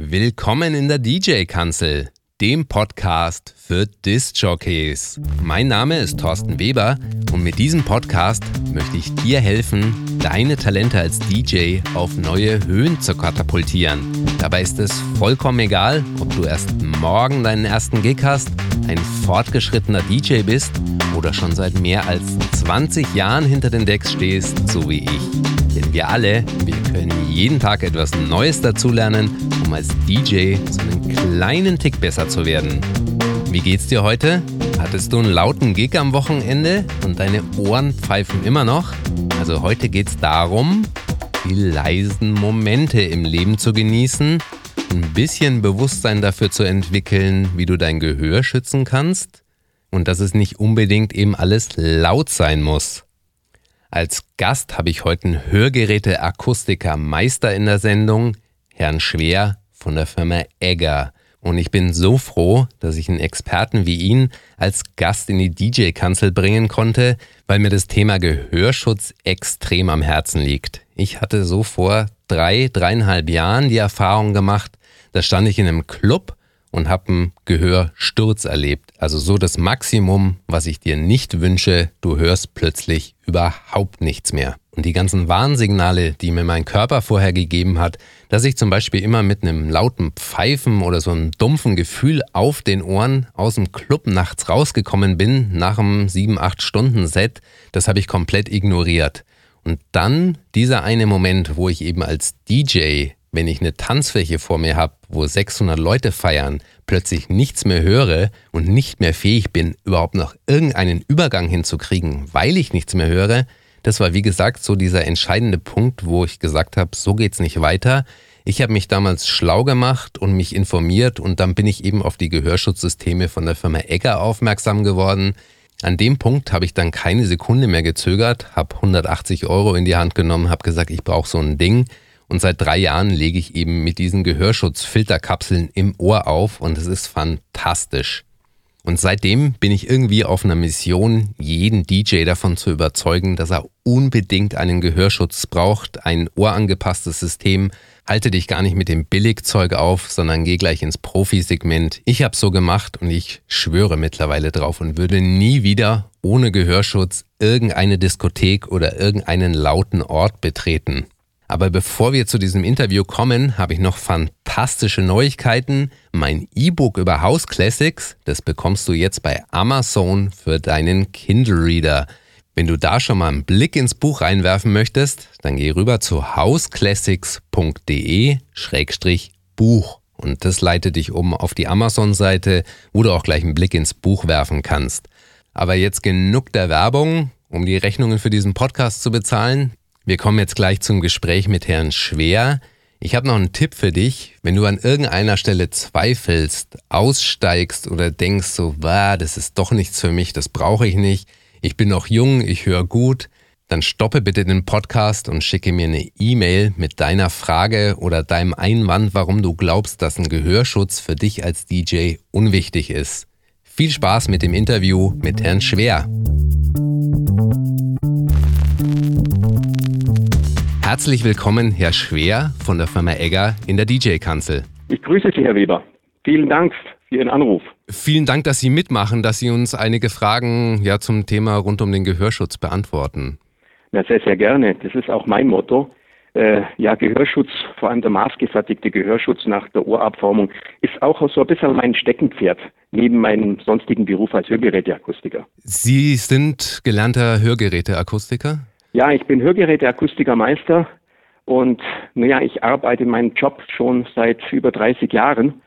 Willkommen in der DJ-Kanzel, dem Podcast für Disc-Jockeys. Mein Name ist Thorsten Weber und mit diesem Podcast möchte ich dir helfen, deine Talente als DJ auf neue Höhen zu katapultieren. Dabei ist es vollkommen egal, ob du erst morgen deinen ersten Gig hast, ein fortgeschrittener DJ bist oder schon seit mehr als 20 Jahren hinter den Decks stehst, so wie ich. Denn wir alle, wir können jeden Tag etwas Neues dazulernen, um als DJ so einen kleinen Tick besser zu werden. Wie geht's dir heute? Hattest du einen lauten Gig am Wochenende und deine Ohren pfeifen immer noch? Also heute geht's darum, die leisen Momente im Leben zu genießen, ein bisschen Bewusstsein dafür zu entwickeln, wie du dein Gehör schützen kannst und dass es nicht unbedingt eben alles laut sein muss. Als Gast habe ich heute einen Hörgeräte-Akustiker-Meister in der Sendung, Herrn Schwer von der Firma Egger. Und ich bin so froh, dass ich einen Experten wie ihn als Gast in die DJ-Kanzel bringen konnte, weil mir das Thema Gehörschutz extrem am Herzen liegt. Ich hatte so vor drei, dreieinhalb Jahren die Erfahrung gemacht, da stand ich in einem Club und habe einen Gehörsturz erlebt. Also so das Maximum, was ich dir nicht wünsche, du hörst plötzlich überhaupt nichts mehr. Und die ganzen Warnsignale, die mir mein Körper vorher gegeben hat, dass ich zum Beispiel immer mit einem lauten Pfeifen oder so einem dumpfen Gefühl auf den Ohren aus dem Club nachts rausgekommen bin, nach einem 7-8 Stunden Set, das habe ich komplett ignoriert. Und dann dieser eine Moment, wo ich eben als DJ wenn ich eine Tanzfläche vor mir habe, wo 600 Leute feiern, plötzlich nichts mehr höre und nicht mehr fähig bin, überhaupt noch irgendeinen Übergang hinzukriegen, weil ich nichts mehr höre, das war wie gesagt so dieser entscheidende Punkt, wo ich gesagt habe, so geht's nicht weiter. Ich habe mich damals schlau gemacht und mich informiert und dann bin ich eben auf die Gehörschutzsysteme von der Firma Egger aufmerksam geworden. An dem Punkt habe ich dann keine Sekunde mehr gezögert, habe 180 Euro in die Hand genommen, habe gesagt, ich brauche so ein Ding und seit drei Jahren lege ich eben mit diesen Gehörschutzfilterkapseln im Ohr auf und es ist fantastisch. Und seitdem bin ich irgendwie auf einer Mission, jeden DJ davon zu überzeugen, dass er unbedingt einen Gehörschutz braucht, ein ohrangepasstes System. Halte dich gar nicht mit dem Billigzeug auf, sondern geh gleich ins Profisegment. Ich habe so gemacht und ich schwöre mittlerweile drauf und würde nie wieder ohne Gehörschutz irgendeine Diskothek oder irgendeinen lauten Ort betreten. Aber bevor wir zu diesem Interview kommen, habe ich noch fantastische Neuigkeiten. Mein E-Book über House Classics, das bekommst du jetzt bei Amazon für deinen Kindle Reader. Wenn du da schon mal einen Blick ins Buch reinwerfen möchtest, dann geh rüber zu houseclassics.de-buch und das leitet dich um auf die Amazon-Seite, wo du auch gleich einen Blick ins Buch werfen kannst. Aber jetzt genug der Werbung, um die Rechnungen für diesen Podcast zu bezahlen. Wir kommen jetzt gleich zum Gespräch mit Herrn Schwer. Ich habe noch einen Tipp für dich. Wenn du an irgendeiner Stelle zweifelst, aussteigst oder denkst so, bah, das ist doch nichts für mich, das brauche ich nicht, ich bin noch jung, ich höre gut, dann stoppe bitte den Podcast und schicke mir eine E-Mail mit deiner Frage oder deinem Einwand, warum du glaubst, dass ein Gehörschutz für dich als DJ unwichtig ist. Viel Spaß mit dem Interview mit Herrn Schwer. Herzlich willkommen, Herr Schwer von der Firma Egger in der DJ-Kanzel. Ich grüße Sie, Herr Weber. Vielen Dank für Ihren Anruf. Vielen Dank, dass Sie mitmachen, dass Sie uns einige Fragen ja, zum Thema rund um den Gehörschutz beantworten. Ja, sehr, sehr gerne. Das ist auch mein Motto. Äh, ja, Gehörschutz, vor allem der maßgefertigte Gehörschutz nach der Ohrabformung, ist auch so ein bisschen mein Steckenpferd neben meinem sonstigen Beruf als Hörgeräteakustiker. Sie sind gelernter Hörgeräteakustiker? Ja, ich bin Hörgeräteakustikermeister und naja, ich arbeite in meinem Job schon seit über 30 Jahren.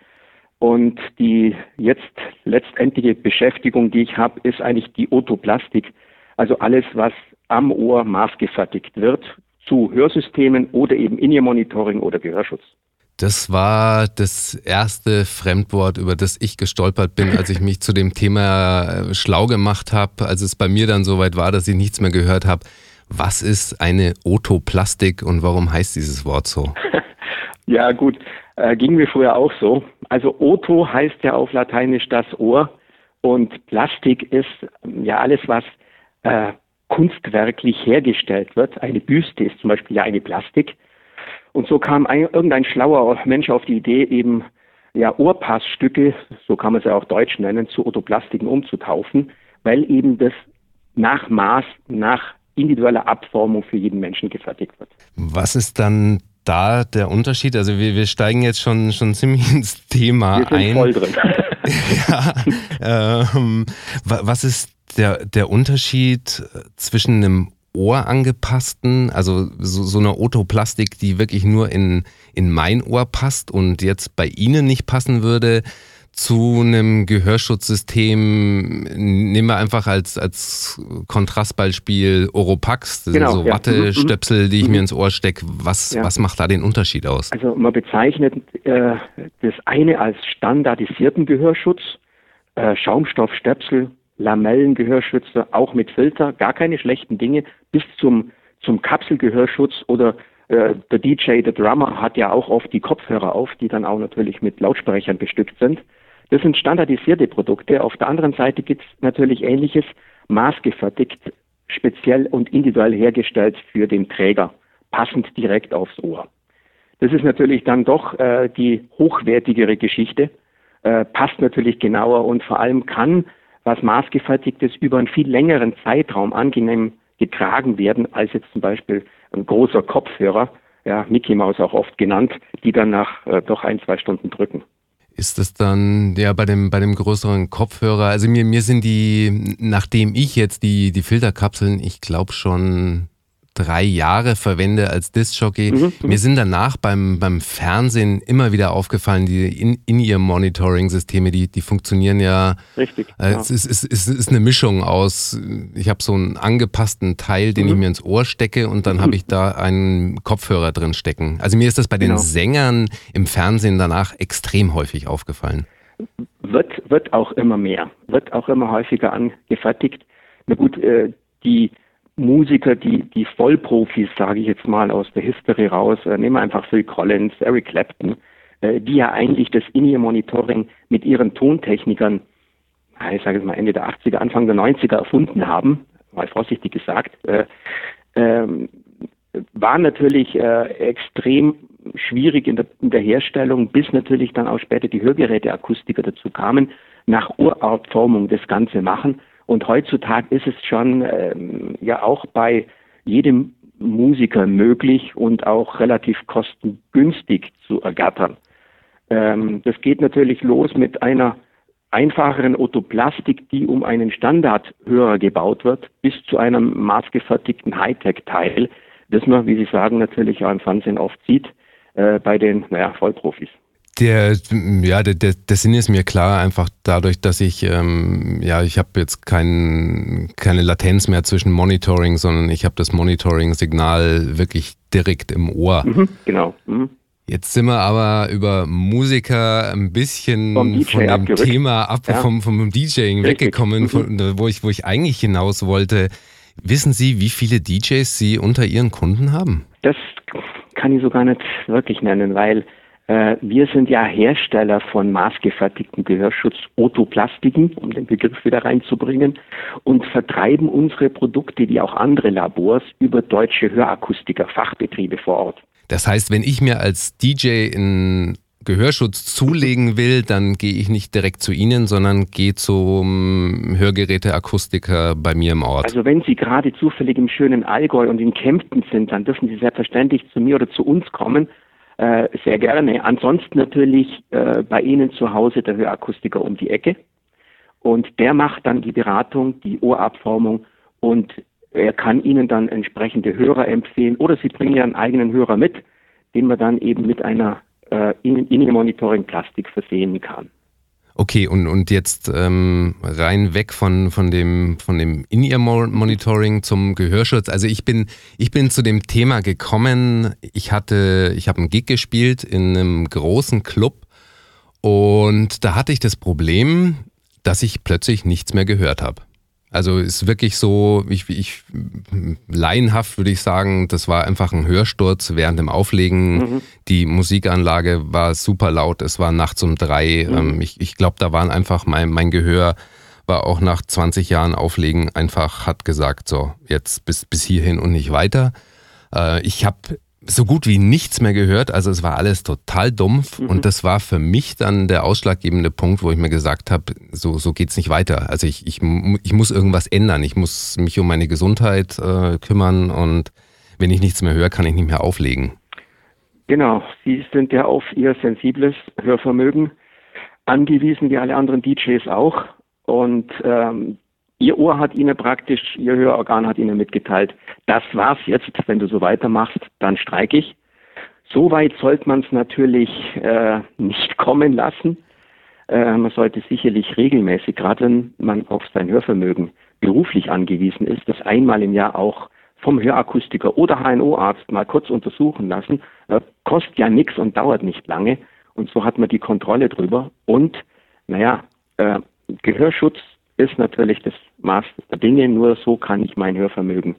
Und die jetzt letztendliche Beschäftigung, die ich habe, ist eigentlich die Otoplastik. Also alles, was am Ohr maßgefertigt wird zu Hörsystemen oder eben In-Ear-Monitoring oder Gehörschutz. Das war das erste Fremdwort, über das ich gestolpert bin, als ich mich zu dem Thema äh, schlau gemacht habe, als es bei mir dann soweit war, dass ich nichts mehr gehört habe. Was ist eine Otoplastik und warum heißt dieses Wort so? ja, gut, äh, ging mir früher auch so. Also Oto heißt ja auf Lateinisch das Ohr und Plastik ist ja alles, was äh, kunstwerklich hergestellt wird. Eine Büste ist zum Beispiel ja eine Plastik. Und so kam ein, irgendein schlauer Mensch auf die Idee, eben ja, Ohrpassstücke, so kann man sie auch deutsch nennen, zu Otoplastiken umzutaufen, weil eben das nach Maß, nach individueller Abformung für jeden Menschen gefertigt wird. Was ist dann da der Unterschied? Also wir, wir steigen jetzt schon, schon ziemlich ins Thema wir sind ein. Voll drin. ja, ähm, was ist der, der Unterschied zwischen einem Ohr angepassten, also so, so eine Otoplastik, die wirklich nur in, in mein Ohr passt und jetzt bei Ihnen nicht passen würde, zu einem Gehörschutzsystem, nehmen wir einfach als, als Kontrastbeispiel Oropax, das genau, sind so ja. Wattestöpsel, die ich mhm. mir ins Ohr stecke. Was, ja. was macht da den Unterschied aus? Also man bezeichnet äh, das eine als standardisierten Gehörschutz, äh, Schaumstoffstöpsel Lamellengehörschützer, auch mit Filter, gar keine schlechten Dinge, bis zum, zum Kapselgehörschutz oder äh, der DJ, der Drummer hat ja auch oft die Kopfhörer auf, die dann auch natürlich mit Lautsprechern bestückt sind. Das sind standardisierte Produkte. Auf der anderen Seite gibt es natürlich ähnliches, maßgefertigt, speziell und individuell hergestellt für den Träger, passend direkt aufs Ohr. Das ist natürlich dann doch äh, die hochwertigere Geschichte, äh, passt natürlich genauer und vor allem kann was maßgefertigtes über einen viel längeren Zeitraum angenehm getragen werden, als jetzt zum Beispiel ein großer Kopfhörer, ja, Mickey Mouse auch oft genannt, die dann nach äh, doch ein, zwei Stunden drücken. Ist das dann ja bei dem bei dem größeren Kopfhörer? Also mir mir sind die, nachdem ich jetzt die die Filterkapseln, ich glaube schon drei Jahre verwende als Disc-Jockey. Mhm, mhm. Mir sind danach beim, beim Fernsehen immer wieder aufgefallen, die in, in ihr Monitoring-Systeme, die, die funktionieren ja. Richtig. Äh, es, ist, es, ist, es ist eine Mischung aus, ich habe so einen angepassten Teil, den mhm. ich mir ins Ohr stecke und dann habe ich da einen Kopfhörer drin stecken. Also mir ist das bei den genau. Sängern im Fernsehen danach extrem häufig aufgefallen. Wird, wird auch immer mehr, wird auch immer häufiger angefertigt. Na gut, äh, die Musiker, die, die Vollprofis, sage ich jetzt mal, aus der History raus, äh, nehmen wir einfach Phil Collins, Eric Clapton, äh, die ja eigentlich das In-Ear-Monitoring mit ihren Tontechnikern, ich sage jetzt mal Ende der 80er, Anfang der 90er erfunden haben, mal vorsichtig gesagt, äh, ähm, war natürlich äh, extrem schwierig in der, in der Herstellung, bis natürlich dann auch später die Hörgeräteakustiker dazu kamen, nach Urartformung das Ganze machen und heutzutage ist es schon ähm, ja auch bei jedem Musiker möglich und auch relativ kostengünstig zu ergattern. Ähm, das geht natürlich los mit einer einfacheren Otoplastik, die um einen Standardhörer gebaut wird, bis zu einem maßgefertigten Hightech-Teil, das man, wie Sie sagen, natürlich auch im Fernsehen oft sieht, äh, bei den naja, Vollprofis. Der, ja, der, der, der Sinn ist mir klar, einfach dadurch, dass ich, ähm, ja, ich habe jetzt kein, keine Latenz mehr zwischen Monitoring, sondern ich habe das Monitoring-Signal wirklich direkt im Ohr. Mhm, genau. Mhm. Jetzt sind wir aber über Musiker ein bisschen von dem abgerückt. Thema ab, ja. vom, vom DJing Richtig. weggekommen, mhm. von, wo, ich, wo ich eigentlich hinaus wollte. Wissen Sie, wie viele DJs Sie unter Ihren Kunden haben? Das kann ich so gar nicht wirklich nennen, weil wir sind ja Hersteller von maßgefertigten Gehörschutz Otoplastiken, um den Begriff wieder reinzubringen, und vertreiben unsere Produkte, wie auch andere Labors, über deutsche Hörakustiker, Fachbetriebe vor Ort. Das heißt, wenn ich mir als DJ einen Gehörschutz zulegen will, dann gehe ich nicht direkt zu Ihnen, sondern gehe zum Hörgeräteakustiker bei mir im Ort. Also wenn Sie gerade zufällig im schönen Allgäu und in Kempten sind, dann dürfen Sie selbstverständlich zu mir oder zu uns kommen. Äh, sehr gerne. Ansonsten natürlich äh, bei Ihnen zu Hause der Hörakustiker um die Ecke. Und der macht dann die Beratung, die Ohrabformung und er kann Ihnen dann entsprechende Hörer empfehlen oder Sie bringen einen eigenen Hörer mit, den man dann eben mit einer äh, Innenmonitoring-Plastik versehen kann. Okay, und, und jetzt ähm, rein weg von, von dem, von dem In-Ear-Monitoring zum Gehörschutz. Also ich bin, ich bin zu dem Thema gekommen, ich hatte, ich habe einen Gig gespielt in einem großen Club und da hatte ich das Problem, dass ich plötzlich nichts mehr gehört habe. Also ist wirklich so, ich, ich laienhaft würde ich sagen, das war einfach ein Hörsturz während dem Auflegen. Mhm. Die Musikanlage war super laut, es war nachts um drei. Mhm. Ähm, ich ich glaube, da waren einfach mein, mein Gehör war auch nach 20 Jahren Auflegen einfach, hat gesagt, so, jetzt bis, bis hierhin und nicht weiter. Äh, ich habe so gut wie nichts mehr gehört. Also es war alles total dumpf mhm. und das war für mich dann der ausschlaggebende Punkt, wo ich mir gesagt habe, so, so geht's nicht weiter. Also ich, ich, ich muss irgendwas ändern. Ich muss mich um meine Gesundheit äh, kümmern und wenn ich nichts mehr höre, kann ich nicht mehr auflegen. Genau, Sie sind ja auf Ihr sensibles Hörvermögen angewiesen, wie alle anderen DJs auch. Und ähm, Ihr Ohr hat Ihnen praktisch, Ihr Hörorgan hat Ihnen mitgeteilt, das war's jetzt, wenn du so weitermachst, dann streike ich. So weit sollte man es natürlich äh, nicht kommen lassen. Äh, man sollte sicherlich regelmäßig, gerade wenn man auf sein Hörvermögen beruflich angewiesen ist, das einmal im Jahr auch vom Hörakustiker oder HNO-Arzt mal kurz untersuchen lassen. Äh, kostet ja nichts und dauert nicht lange. Und so hat man die Kontrolle drüber. Und, naja, äh, Gehörschutz ist natürlich das Maß der Dinge. Nur so kann ich mein Hörvermögen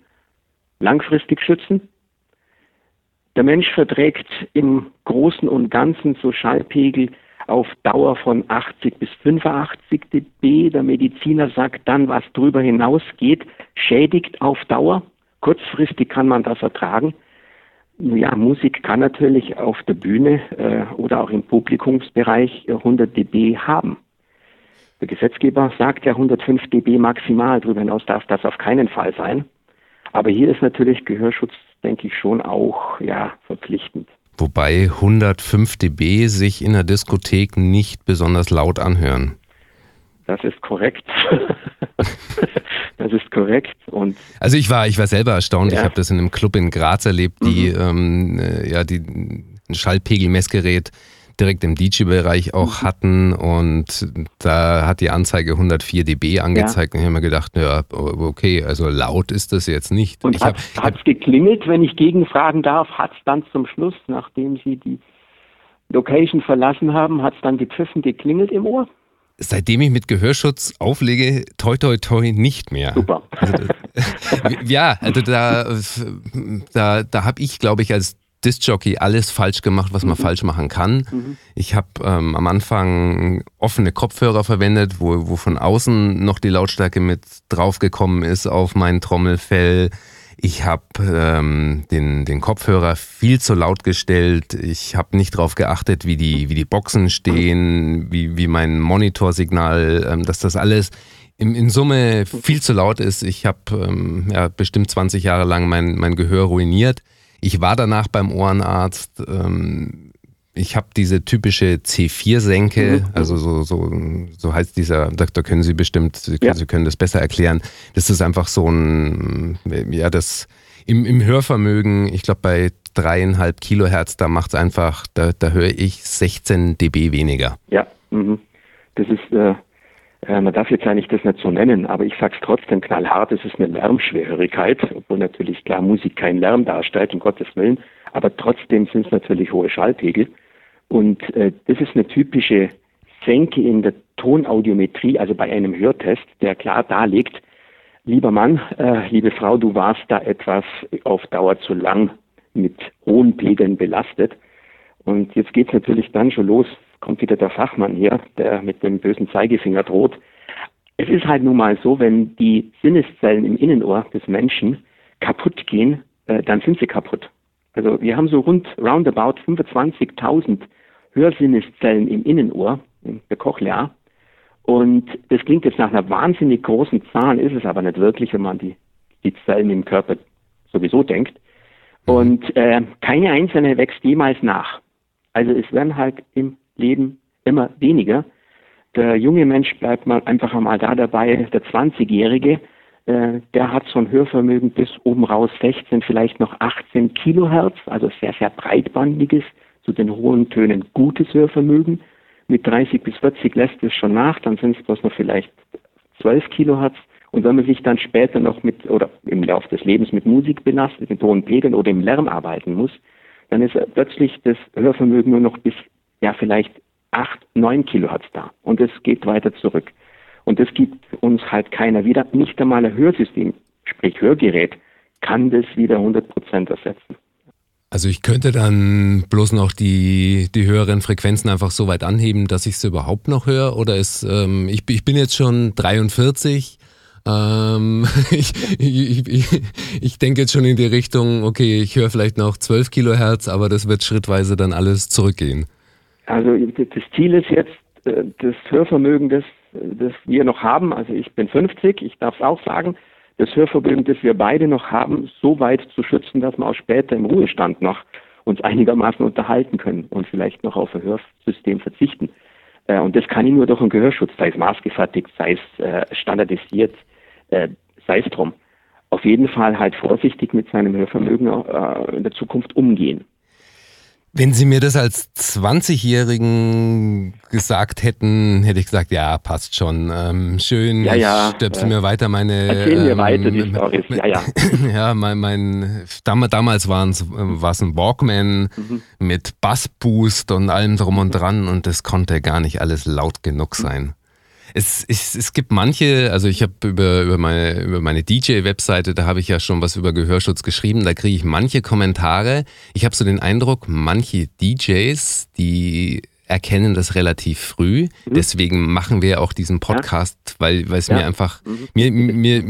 langfristig schützen. Der Mensch verträgt im Großen und Ganzen so Schallpegel auf Dauer von 80 bis 85 dB. Der Mediziner sagt dann, was drüber hinausgeht, schädigt auf Dauer. Kurzfristig kann man das ertragen. Ja, Musik kann natürlich auf der Bühne äh, oder auch im Publikumsbereich 100 dB haben. Der Gesetzgeber sagt ja 105 dB maximal, darüber hinaus darf das auf keinen Fall sein. Aber hier ist natürlich Gehörschutz, denke ich, schon auch ja, verpflichtend. Wobei 105 dB sich in der Diskothek nicht besonders laut anhören. Das ist korrekt. das ist korrekt. Und also ich war, ich war selber erstaunt. Ja. Ich habe das in einem Club in Graz erlebt, die mhm. ähm, äh, ja die ein Schallpegelmessgerät direkt im DJ-Bereich auch mhm. hatten und da hat die Anzeige 104 dB angezeigt ja. und ich habe mir gedacht, ja, okay, also laut ist das jetzt nicht. Und hat es geklingelt, wenn ich gegenfragen darf, hat es dann zum Schluss, nachdem Sie die Location verlassen haben, hat es dann gepfiffen, geklingelt im Ohr? Seitdem ich mit Gehörschutz auflege, toi toi toi nicht mehr. Super. Also, ja, also da, da, da habe ich, glaube ich, als Disc-Jockey alles falsch gemacht, was man mhm. falsch machen kann. Mhm. Ich habe ähm, am Anfang offene Kopfhörer verwendet, wo, wo von außen noch die Lautstärke mit draufgekommen ist auf mein Trommelfell. Ich habe ähm, den, den Kopfhörer viel zu laut gestellt. Ich habe nicht darauf geachtet, wie die, wie die Boxen stehen, wie, wie mein Monitorsignal, ähm, dass das alles in, in Summe viel zu laut ist. Ich habe ähm, ja, bestimmt 20 Jahre lang mein, mein Gehör ruiniert. Ich war danach beim Ohrenarzt. Ähm, ich habe diese typische C4-Senke, mhm. also so, so, so heißt dieser, da, da können Sie bestimmt, Sie können, ja. Sie können das besser erklären. Das ist einfach so ein, ja, das im, im Hörvermögen, ich glaube bei dreieinhalb Kilohertz, da macht es einfach, da, da höre ich 16 dB weniger. Ja, mhm. das ist äh, äh, man darf jetzt eigentlich das nicht so nennen, aber ich sage es trotzdem knallhart, es ist eine Lärmschwerhörigkeit, obwohl natürlich klar Musik keinen Lärm darstellt, um Gottes Willen, aber trotzdem sind es natürlich hohe Schallpegel. Und äh, das ist eine typische Senke in der Tonaudiometrie, also bei einem Hörtest, der klar darlegt, lieber Mann, äh, liebe Frau, du warst da etwas auf Dauer zu lang mit hohen Pegeln belastet. Und jetzt geht es natürlich dann schon los, kommt wieder der Fachmann hier, der mit dem bösen Zeigefinger droht. Es ist halt nun mal so, wenn die Sinneszellen im Innenohr des Menschen kaputt gehen, äh, dann sind sie kaputt. Also wir haben so rund roundabout 25.000 Hörsinneszellen im Innenohr, der Cochlea. Und das klingt jetzt nach einer wahnsinnig großen Zahl, ist es aber nicht wirklich, wenn man die, die Zellen im Körper sowieso denkt. Und äh, keine einzelne wächst jemals nach. Also es werden halt im Leben immer weniger. Der junge Mensch bleibt mal einfach einmal da dabei. Der 20-Jährige, äh, der hat so ein Hörvermögen bis oben raus 16, vielleicht noch 18 Kilohertz, also sehr, sehr breitbandiges, zu den hohen Tönen gutes Hörvermögen. Mit 30 bis 40 lässt es schon nach, dann sind es bloß noch vielleicht 12 Kilohertz. Und wenn man sich dann später noch mit, oder im Laufe des Lebens mit Musik belastet, mit hohen Pegeln oder im Lärm arbeiten muss, dann ist plötzlich das Hörvermögen nur noch bis ja vielleicht acht, neun Kilohertz da. Und es geht weiter zurück. Und das gibt uns halt keiner wieder. Nicht einmal ein Hörsystem, sprich Hörgerät, kann das wieder 100 Prozent ersetzen. Also ich könnte dann bloß noch die, die höheren Frequenzen einfach so weit anheben, dass ich es überhaupt noch höre? Oder ist, ähm, ich, ich bin jetzt schon 43, Ähm, ich, ich, ich, ich denke jetzt schon in die Richtung, okay, ich höre vielleicht noch 12 Kilohertz, aber das wird schrittweise dann alles zurückgehen. Also das Ziel ist jetzt, äh, das Hörvermögen, das, das wir noch haben, also ich bin 50, ich darf es auch sagen, das Hörvermögen, das wir beide noch haben, so weit zu schützen, dass wir auch später im Ruhestand noch uns einigermaßen unterhalten können und vielleicht noch auf ein Hörsystem verzichten. Äh, und das kann ich nur durch einen Gehörschutz, sei es maßgefertigt, sei es äh, standardisiert, sei es drum. Auf jeden Fall halt vorsichtig mit seinem Hörvermögen in der Zukunft umgehen. Wenn Sie mir das als 20-Jährigen gesagt hätten, hätte ich gesagt, ja, passt schon. Ähm, schön, ja, ja, stöpsel mir weiter meine. Erzählen wir ähm, weiter die Storys, ja, ja. ja, mein, mein damals war es ein Walkman mhm. mit Bassboost und allem drum und dran und das konnte gar nicht alles laut genug sein. Es, es, es gibt manche, also ich habe über, über meine, über meine DJ-Webseite, da habe ich ja schon was über Gehörschutz geschrieben, da kriege ich manche Kommentare. Ich habe so den Eindruck, manche DJs, die erkennen das relativ früh. Mhm. Deswegen machen wir auch diesen Podcast, ja. weil, weil es ja. mir einfach, mhm. mir, mir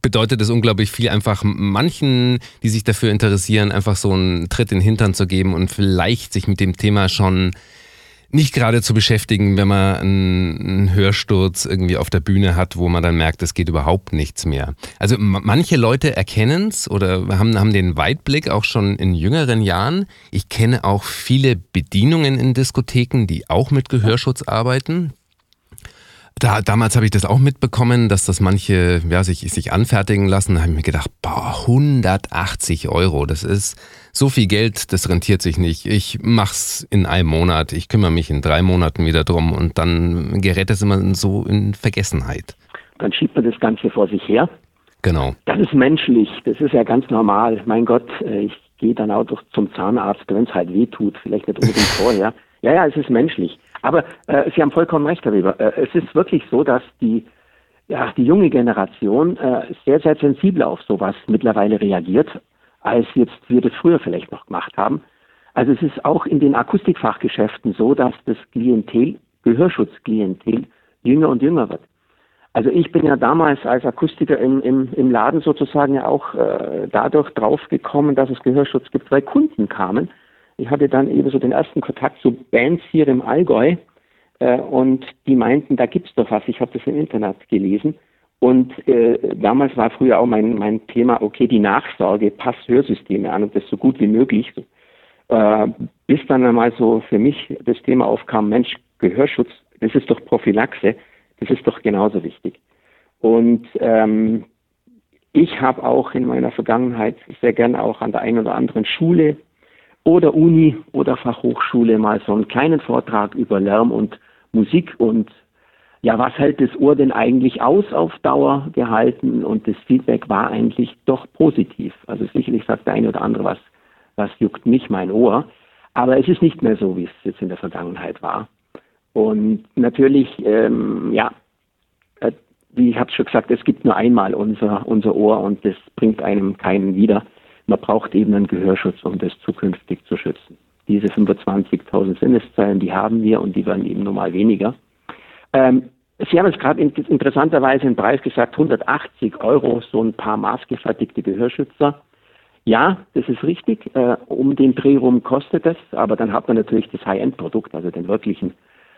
bedeutet es unglaublich viel, einfach manchen, die sich dafür interessieren, einfach so einen Tritt in den Hintern zu geben und vielleicht sich mit dem Thema schon nicht gerade zu beschäftigen, wenn man einen, Hörsturz irgendwie auf der Bühne hat, wo man dann merkt, es geht überhaupt nichts mehr. Also manche Leute erkennen es oder haben, haben den Weitblick auch schon in jüngeren Jahren. Ich kenne auch viele Bedienungen in Diskotheken, die auch mit Gehörschutz arbeiten. Da, damals habe ich das auch mitbekommen, dass das manche ja, sich, sich anfertigen lassen. Da habe ich mir gedacht, boah, 180 Euro, das ist so viel Geld, das rentiert sich nicht. Ich mach's in einem Monat, ich kümmere mich in drei Monaten wieder drum und dann gerät es immer so in Vergessenheit. Dann schiebt man das Ganze vor sich her. Genau. Das ist menschlich, das ist ja ganz normal. Mein Gott, äh, ich gehe dann auch zum Zahnarzt, wenn es halt weh tut, vielleicht nicht unbedingt vorher. Ja, ja, es ist menschlich. Aber äh, Sie haben vollkommen recht, Herr Weber. Äh, es ist wirklich so, dass die, ja, die junge Generation äh, sehr, sehr sensibel auf sowas mittlerweile reagiert, als jetzt wir das früher vielleicht noch gemacht haben. Also es ist auch in den Akustikfachgeschäften so, dass das Klientel, Gehörschutzklientel, jünger und jünger wird. Also ich bin ja damals als Akustiker im, im, im Laden sozusagen ja auch äh, dadurch draufgekommen, dass es Gehörschutz gibt, weil Kunden kamen, ich hatte dann eben so den ersten Kontakt zu Bands hier im Allgäu äh, und die meinten, da gibt's doch was. Ich habe das im Internet gelesen. Und äh, damals war früher auch mein, mein Thema, okay, die Nachsorge, passt Hörsysteme an und das so gut wie möglich. Äh, bis dann einmal so für mich das Thema aufkam, Mensch, Gehörschutz, das ist doch Prophylaxe, das ist doch genauso wichtig. Und ähm, ich habe auch in meiner Vergangenheit sehr gerne auch an der einen oder anderen Schule oder Uni oder Fachhochschule mal so einen kleinen Vortrag über Lärm und Musik und ja, was hält das Ohr denn eigentlich aus auf Dauer gehalten? Und das Feedback war eigentlich doch positiv. Also sicherlich sagt der eine oder andere, was, was juckt mich mein Ohr. Aber es ist nicht mehr so, wie es jetzt in der Vergangenheit war. Und natürlich, ähm, ja, äh, wie ich habe schon gesagt, es gibt nur einmal unser, unser Ohr und das bringt einem keinen wieder. Man braucht eben einen Gehörschutz, um das zukünftig zu schützen. Diese 25.000 Sinneszellen, die haben wir und die werden eben normal weniger. Ähm, Sie haben jetzt gerade interessanterweise den Preis gesagt, 180 Euro, so ein paar maßgefertigte Gehörschützer. Ja, das ist richtig. Äh, um den Dreh rum kostet es, aber dann hat man natürlich das High-End-Produkt, also den wirklichen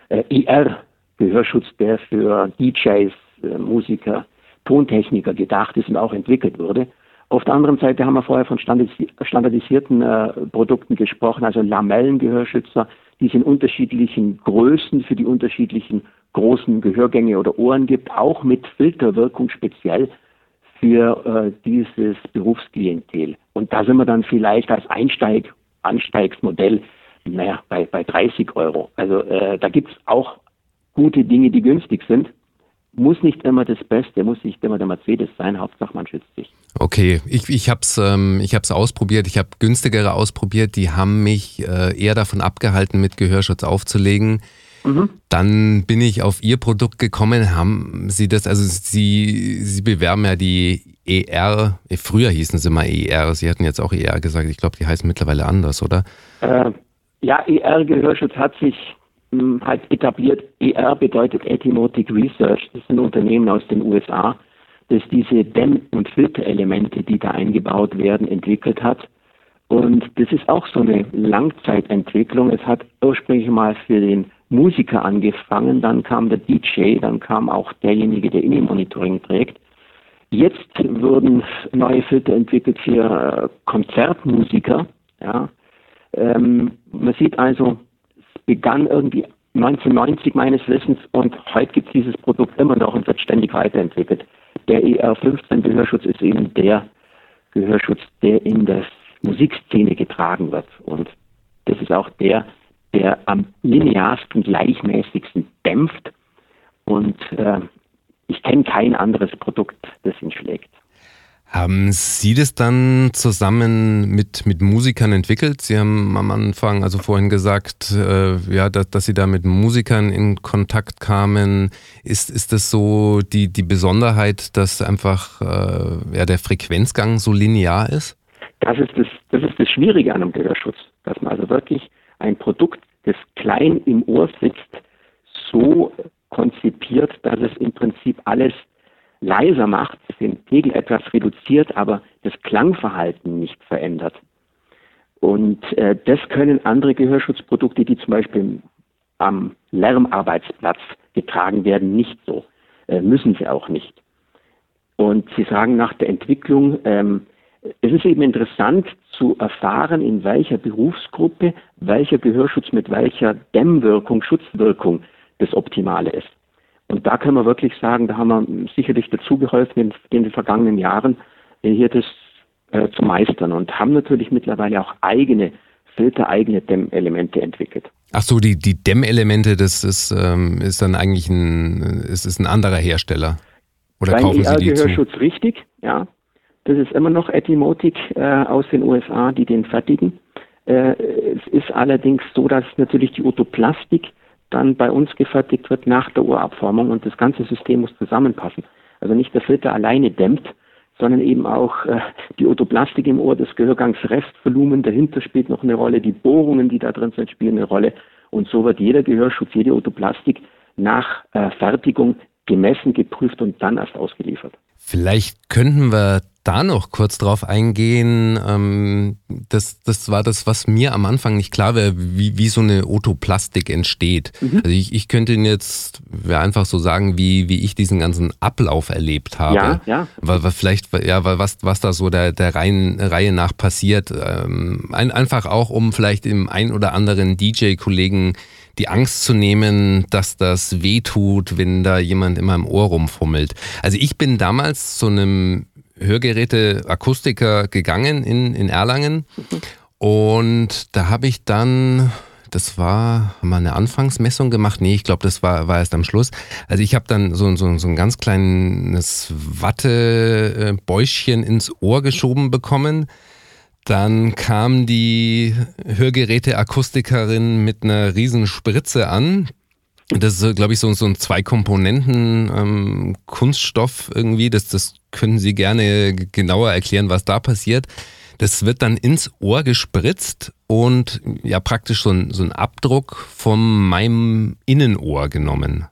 äh, ER-Gehörschutz, der für DJs, äh, Musiker, Tontechniker gedacht ist und auch entwickelt wurde. Auf der anderen Seite haben wir vorher von standardisierten äh, Produkten gesprochen, also Lamellengehörschützer, die es in unterschiedlichen Größen für die unterschiedlichen großen Gehörgänge oder Ohren gibt, auch mit Filterwirkung speziell für äh, dieses Berufsklientel. Und da sind wir dann vielleicht als Einsteig, Ansteigsmodell, naja, bei, bei 30 Euro. Also äh, da gibt's auch gute Dinge, die günstig sind muss nicht immer das Beste, muss nicht immer der Mercedes sein, Hauptsache man schützt sich. Okay, ich, ich habe es ähm, ausprobiert, ich habe günstigere ausprobiert, die haben mich äh, eher davon abgehalten, mit Gehörschutz aufzulegen. Mhm. Dann bin ich auf Ihr Produkt gekommen. Haben Sie das, also Sie, Sie bewerben ja die ER, früher hießen sie mal ER, Sie hatten jetzt auch ER gesagt, ich glaube, die heißen mittlerweile anders, oder? Äh, ja, ER-Gehörschutz hat sich halt etabliert. ER bedeutet Ethymotic Research. Das ist ein Unternehmen aus den USA, das diese Dämm- und Filterelemente, die da eingebaut werden, entwickelt hat. Und das ist auch so eine Langzeitentwicklung. Es hat ursprünglich mal für den Musiker angefangen, dann kam der DJ, dann kam auch derjenige, der Innenmonitoring trägt. Jetzt wurden neue Filter entwickelt für äh, Konzertmusiker. Ja. Ähm, man sieht also, begann irgendwie 1990 meines Wissens und heute gibt es dieses Produkt immer noch und wird ständig weiterentwickelt. Der ER15 Gehörschutz ist eben der Gehörschutz, der in der Musikszene getragen wird. Und das ist auch der, der am linearsten, gleichmäßigsten dämpft. Und äh, ich kenne kein anderes Produkt, das ihn schlägt. Haben Sie das dann zusammen mit, mit Musikern entwickelt? Sie haben am Anfang, also vorhin gesagt, äh, ja, dass, dass Sie da mit Musikern in Kontakt kamen. Ist, ist das so die, die Besonderheit, dass einfach äh, ja, der Frequenzgang so linear ist? Das ist das, das ist das Schwierige an einem Gehörschutz, dass man also wirklich ein Produkt, das klein im Ohr sitzt, so konzipiert, dass es im Prinzip alles leiser macht, den Pegel etwas reduziert, aber das Klangverhalten nicht verändert. Und äh, das können andere Gehörschutzprodukte, die zum Beispiel am Lärmarbeitsplatz getragen werden, nicht so. Äh, müssen sie auch nicht. Und Sie sagen nach der Entwicklung, ähm, es ist eben interessant zu erfahren, in welcher Berufsgruppe welcher Gehörschutz mit welcher Dämmwirkung, Schutzwirkung das Optimale ist. Und da können wir wirklich sagen, da haben wir sicherlich dazu geholfen in, den vergangenen Jahren, hier das äh, zu meistern und haben natürlich mittlerweile auch eigene Filter, eigene Dämmelemente entwickelt. Ach so, die, die Dämmelemente, das ist, ähm, ist dann eigentlich ein, ist, ist ein anderer Hersteller? Oder Beim kaufen Sie die Gehörschutz zu? richtig, ja. Das ist immer noch Etimotic äh, aus den USA, die den fertigen. Äh, es ist allerdings so, dass natürlich die Otoplastik dann bei uns gefertigt wird nach der Ohrabformung und das ganze System muss zusammenpassen. Also nicht der Filter alleine dämmt, sondern eben auch äh, die Otoplastik im Ohr, das Gehörgangsrestvolumen dahinter spielt noch eine Rolle, die Bohrungen, die da drin sind, spielen eine Rolle. Und so wird jeder Gehörschutz, jede Otoplastik nach äh, Fertigung gemessen, geprüft und dann erst ausgeliefert. Vielleicht könnten wir da noch kurz drauf eingehen. Ähm, das, das war das, was mir am Anfang nicht klar wäre, wie, wie so eine Otoplastik entsteht. Mhm. Also ich, ich könnte Ihnen jetzt einfach so sagen, wie, wie ich diesen ganzen Ablauf erlebt habe. Ja, ja. Weil, weil vielleicht, ja, weil was, was da so der, der Reihen, Reihe nach passiert. Ähm, ein, einfach auch, um vielleicht dem ein oder anderen DJ-Kollegen die Angst zu nehmen, dass das weh tut, wenn da jemand immer im Ohr rumfummelt. Also ich bin damals zu einem Hörgeräte-Akustiker gegangen in, in Erlangen und da habe ich dann das war mal eine Anfangsmessung gemacht. Nee, ich glaube, das war, war erst am Schluss. Also ich habe dann so, so, so ein ganz kleines Wattebäuschen ins Ohr geschoben bekommen. Dann kam die Hörgeräte-Akustikerin mit einer riesen Spritze an. Das ist, glaube ich, so, so ein Zwei-Komponenten-Kunststoff ähm, irgendwie. Das, das können Sie gerne genauer erklären, was da passiert. Das wird dann ins Ohr gespritzt und ja praktisch so ein, so ein Abdruck von meinem Innenohr genommen.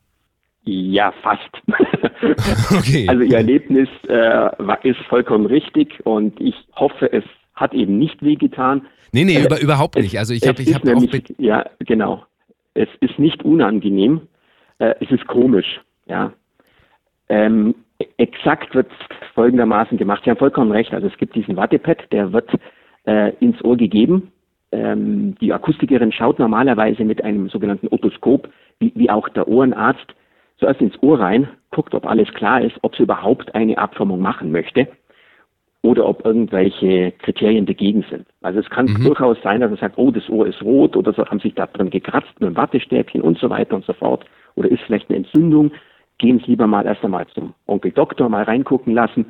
Ja, fast. okay. Also Ihr Erlebnis äh, ist vollkommen richtig und ich hoffe, es hat eben nicht wehgetan. Nee, nee, äh, über, überhaupt nicht. Also ich habe ich hab auch. Ja, genau. Es ist nicht unangenehm. Äh, es ist komisch. Ja. Ähm, exakt wird folgendermaßen gemacht. Sie haben vollkommen recht. Also es gibt diesen Wattepad, der wird äh, ins Ohr gegeben. Ähm, die Akustikerin schaut normalerweise mit einem sogenannten Otoskop, wie, wie auch der Ohrenarzt, zuerst ins Ohr rein, guckt, ob alles klar ist, ob sie überhaupt eine Abformung machen möchte oder ob irgendwelche Kriterien dagegen sind. Also es kann mhm. durchaus sein, dass er sagt, oh, das Ohr ist rot oder so haben sich da drin gekratzt mit einem Wattestäbchen und so weiter und so fort. Oder ist vielleicht eine Entzündung. Gehen Sie lieber mal erst einmal zum Onkel Doktor mal reingucken lassen.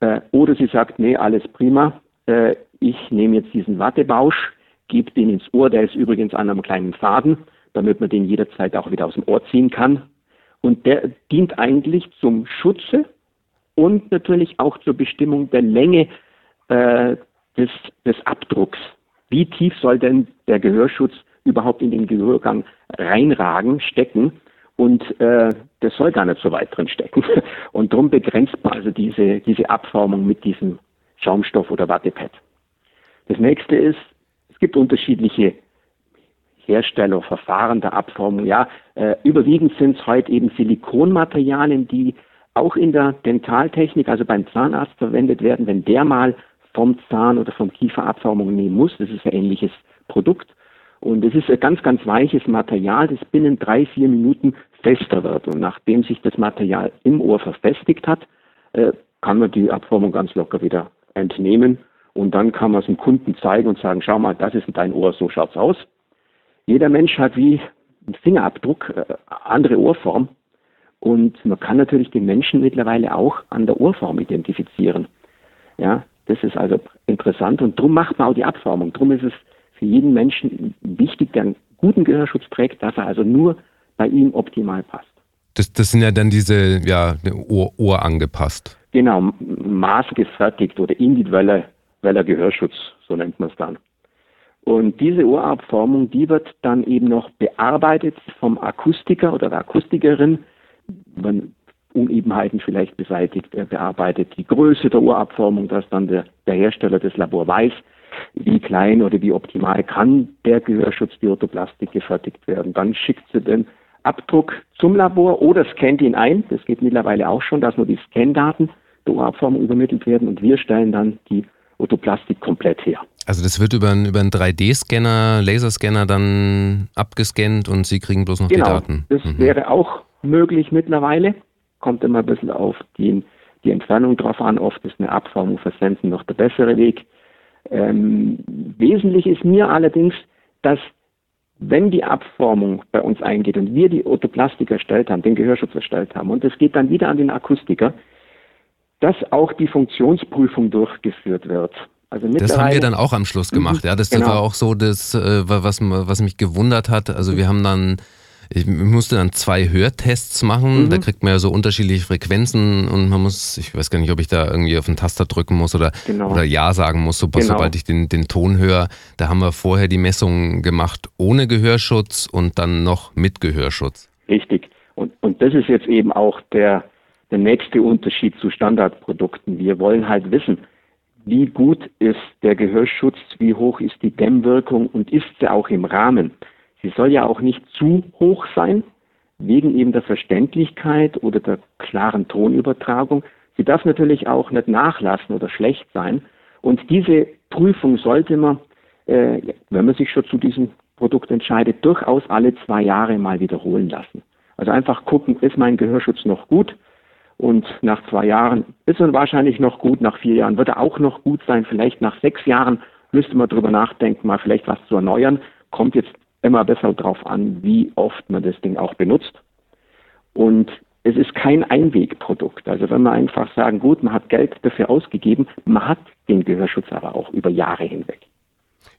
Äh, oder sie sagt, nee, alles prima. Äh, ich nehme jetzt diesen Wattebausch, gebe den ins Ohr. Der ist übrigens an einem kleinen Faden, damit man den jederzeit auch wieder aus dem Ohr ziehen kann. Und der dient eigentlich zum Schutze und natürlich auch zur Bestimmung der Länge äh, des, des Abdrucks. Wie tief soll denn der Gehörschutz überhaupt in den Gehörgang reinragen, stecken? Und äh, das soll gar nicht so weit drin stecken. Und darum begrenzt man also diese, diese Abformung mit diesem Schaumstoff oder Wattepad. Das nächste ist, es gibt unterschiedliche Herstellerverfahren der Abformung. Ja, äh, überwiegend sind es heute eben Silikonmaterialien, die auch in der Dentaltechnik, also beim Zahnarzt verwendet werden, wenn der mal vom Zahn oder vom Kiefer Abformung nehmen muss. Das ist ein ähnliches Produkt. Und es ist ein ganz, ganz weiches Material, das binnen drei, vier Minuten fester wird. Und nachdem sich das Material im Ohr verfestigt hat, äh, kann man die Abformung ganz locker wieder entnehmen. Und dann kann man es dem Kunden zeigen und sagen, schau mal, das ist dein Ohr, so schaut's aus. Jeder Mensch hat wie ein Fingerabdruck, äh, andere Ohrform. Und man kann natürlich den Menschen mittlerweile auch an der Ohrform identifizieren. Ja, das ist also interessant und darum macht man auch die Abformung. Darum ist es für jeden Menschen wichtig, der einen guten Gehörschutz trägt, dass er also nur bei ihm optimal passt. Das, das sind ja dann diese ja, Ohr, Ohr angepasst. Genau, maßgefertigt oder individueller Gehörschutz, so nennt man es dann. Und diese Ohrabformung, die wird dann eben noch bearbeitet vom Akustiker oder der Akustikerin. Man Unebenheiten vielleicht beseitigt, er bearbeitet die Größe der Ohrabformung, dass dann der, der Hersteller des Labor weiß, wie klein oder wie optimal kann der Gehörschutz, die Orthoplastik gefertigt werden. Dann schickt sie den Abdruck zum Labor oder scannt ihn ein. Das geht mittlerweile auch schon, dass nur die Scandaten der Ohrabformung übermittelt werden und wir stellen dann die Orthoplastik komplett her. Also das wird über einen, über einen 3D-Scanner, Laserscanner dann abgescannt und Sie kriegen bloß noch genau, die Daten. Das mhm. wäre auch möglich mittlerweile. Kommt immer ein bisschen auf die, die Entfernung drauf an. Oft ist eine Abformung versenden noch der bessere Weg. Ähm, wesentlich ist mir allerdings, dass wenn die Abformung bei uns eingeht und wir die Orthoplastik erstellt haben, den Gehörschutz erstellt haben und es geht dann wieder an den Akustiker, dass auch die Funktionsprüfung durchgeführt wird. Also das haben wir dann auch am Schluss gemacht. Ja, das, genau. war auch so, das, äh, was, was mich gewundert hat. Also wir haben dann ich musste dann zwei Hörtests machen. Mhm. Da kriegt man ja so unterschiedliche Frequenzen und man muss, ich weiß gar nicht, ob ich da irgendwie auf den Taster drücken muss oder, genau. oder Ja sagen muss, so, genau. sobald ich den, den Ton höre. Da haben wir vorher die Messung gemacht ohne Gehörschutz und dann noch mit Gehörschutz. Richtig. Und, und das ist jetzt eben auch der, der nächste Unterschied zu Standardprodukten. Wir wollen halt wissen, wie gut ist der Gehörschutz, wie hoch ist die Dämmwirkung und ist sie auch im Rahmen. Sie soll ja auch nicht zu hoch sein, wegen eben der Verständlichkeit oder der klaren Tonübertragung. Sie darf natürlich auch nicht nachlassen oder schlecht sein. Und diese Prüfung sollte man, äh, wenn man sich schon zu diesem Produkt entscheidet, durchaus alle zwei Jahre mal wiederholen lassen. Also einfach gucken, ist mein Gehörschutz noch gut? Und nach zwei Jahren ist er wahrscheinlich noch gut, nach vier Jahren wird er auch noch gut sein, vielleicht nach sechs Jahren müsste man darüber nachdenken, mal vielleicht was zu erneuern. Kommt jetzt immer besser darauf an, wie oft man das Ding auch benutzt. Und es ist kein Einwegprodukt. Also wenn man einfach sagen, gut, man hat Geld dafür ausgegeben, man hat den Gehörschutz aber auch über Jahre hinweg.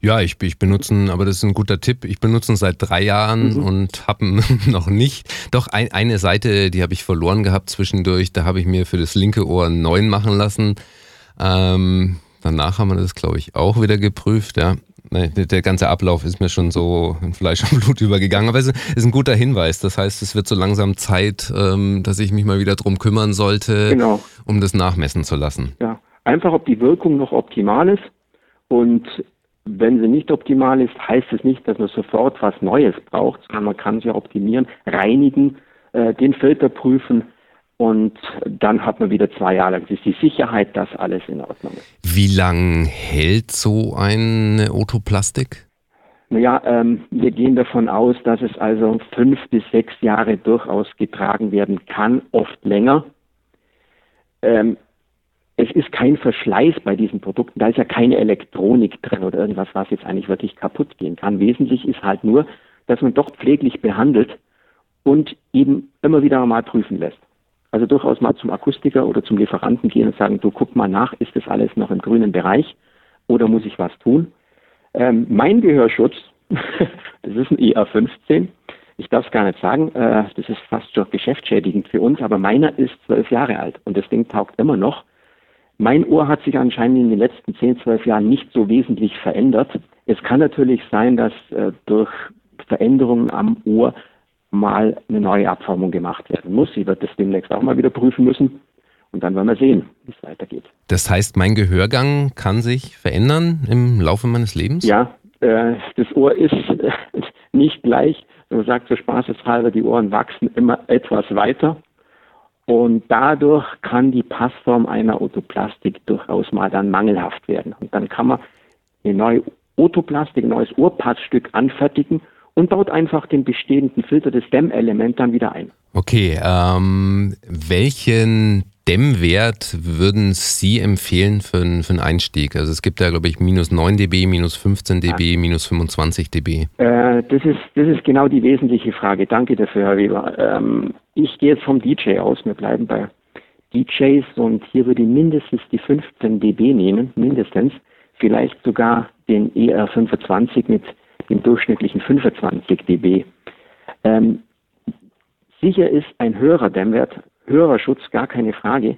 Ja, ich, ich benutze ihn, aber das ist ein guter Tipp. Ich benutze ihn seit drei Jahren mhm. und habe ihn noch nicht. Doch ein, eine Seite, die habe ich verloren gehabt zwischendurch. Da habe ich mir für das linke Ohr einen neuen machen lassen. Ähm, danach haben wir das, glaube ich, auch wieder geprüft. Ja der ganze Ablauf ist mir schon so in Fleisch und Blut übergegangen. Aber es ist ein guter Hinweis. Das heißt, es wird so langsam Zeit, ähm, dass ich mich mal wieder drum kümmern sollte, genau. um das nachmessen zu lassen. Ja, einfach, ob die Wirkung noch optimal ist. Und wenn sie nicht optimal ist, heißt es nicht, dass man sofort was Neues braucht, sondern man kann sie optimieren, reinigen, äh, den Filter prüfen und dann hat man wieder zwei Jahre lang. Die Sicherheit, dass alles in Ordnung ist. Wie lang hält so eine Otoplastik? Naja, ähm, wir gehen davon aus, dass es also fünf bis sechs Jahre durchaus getragen werden kann, oft länger. Ähm, es ist kein Verschleiß bei diesen Produkten, da ist ja keine Elektronik drin oder irgendwas, was jetzt eigentlich wirklich kaputt gehen kann. Wesentlich ist halt nur, dass man doch pfleglich behandelt und eben immer wieder mal prüfen lässt. Also durchaus mal zum Akustiker oder zum Lieferanten gehen und sagen, du guck mal nach, ist das alles noch im grünen Bereich oder muss ich was tun? Ähm, mein Gehörschutz, das ist ein IR15, ich darf es gar nicht sagen, äh, das ist fast schon geschäftsschädigend für uns, aber meiner ist zwölf Jahre alt und das Ding taugt immer noch. Mein Ohr hat sich anscheinend in den letzten zehn, zwölf Jahren nicht so wesentlich verändert. Es kann natürlich sein, dass äh, durch Veränderungen am Ohr mal eine neue Abformung gemacht werden muss. Sie wird das demnächst auch mal wieder prüfen müssen. Und dann werden wir sehen, wie es weitergeht. Das heißt, mein Gehörgang kann sich verändern im Laufe meines Lebens? Ja, äh, das Ohr ist äh, nicht gleich. Man sagt so spaßeshalber, die Ohren wachsen immer etwas weiter. Und dadurch kann die Passform einer Otoplastik durchaus mal dann mangelhaft werden. Und dann kann man eine neue Otoplastik, ein neues Ohrpassstück anfertigen und baut einfach den bestehenden Filter, das Dämmelement dann wieder ein. Okay, ähm, welchen Dämmwert würden Sie empfehlen für, für einen Einstieg? Also es gibt ja, glaube ich, minus 9 dB, minus 15 dB, ja. minus 25 dB. Äh, das, ist, das ist genau die wesentliche Frage. Danke dafür, Herr Weber. Ähm, ich gehe jetzt vom DJ aus. Wir bleiben bei DJs und hier würde ich mindestens die 15 dB nehmen, mindestens. Vielleicht sogar den ER25 mit dem durchschnittlichen 25 dB. Ähm, sicher ist ein höherer Dämmwert, höherer Schutz, gar keine Frage.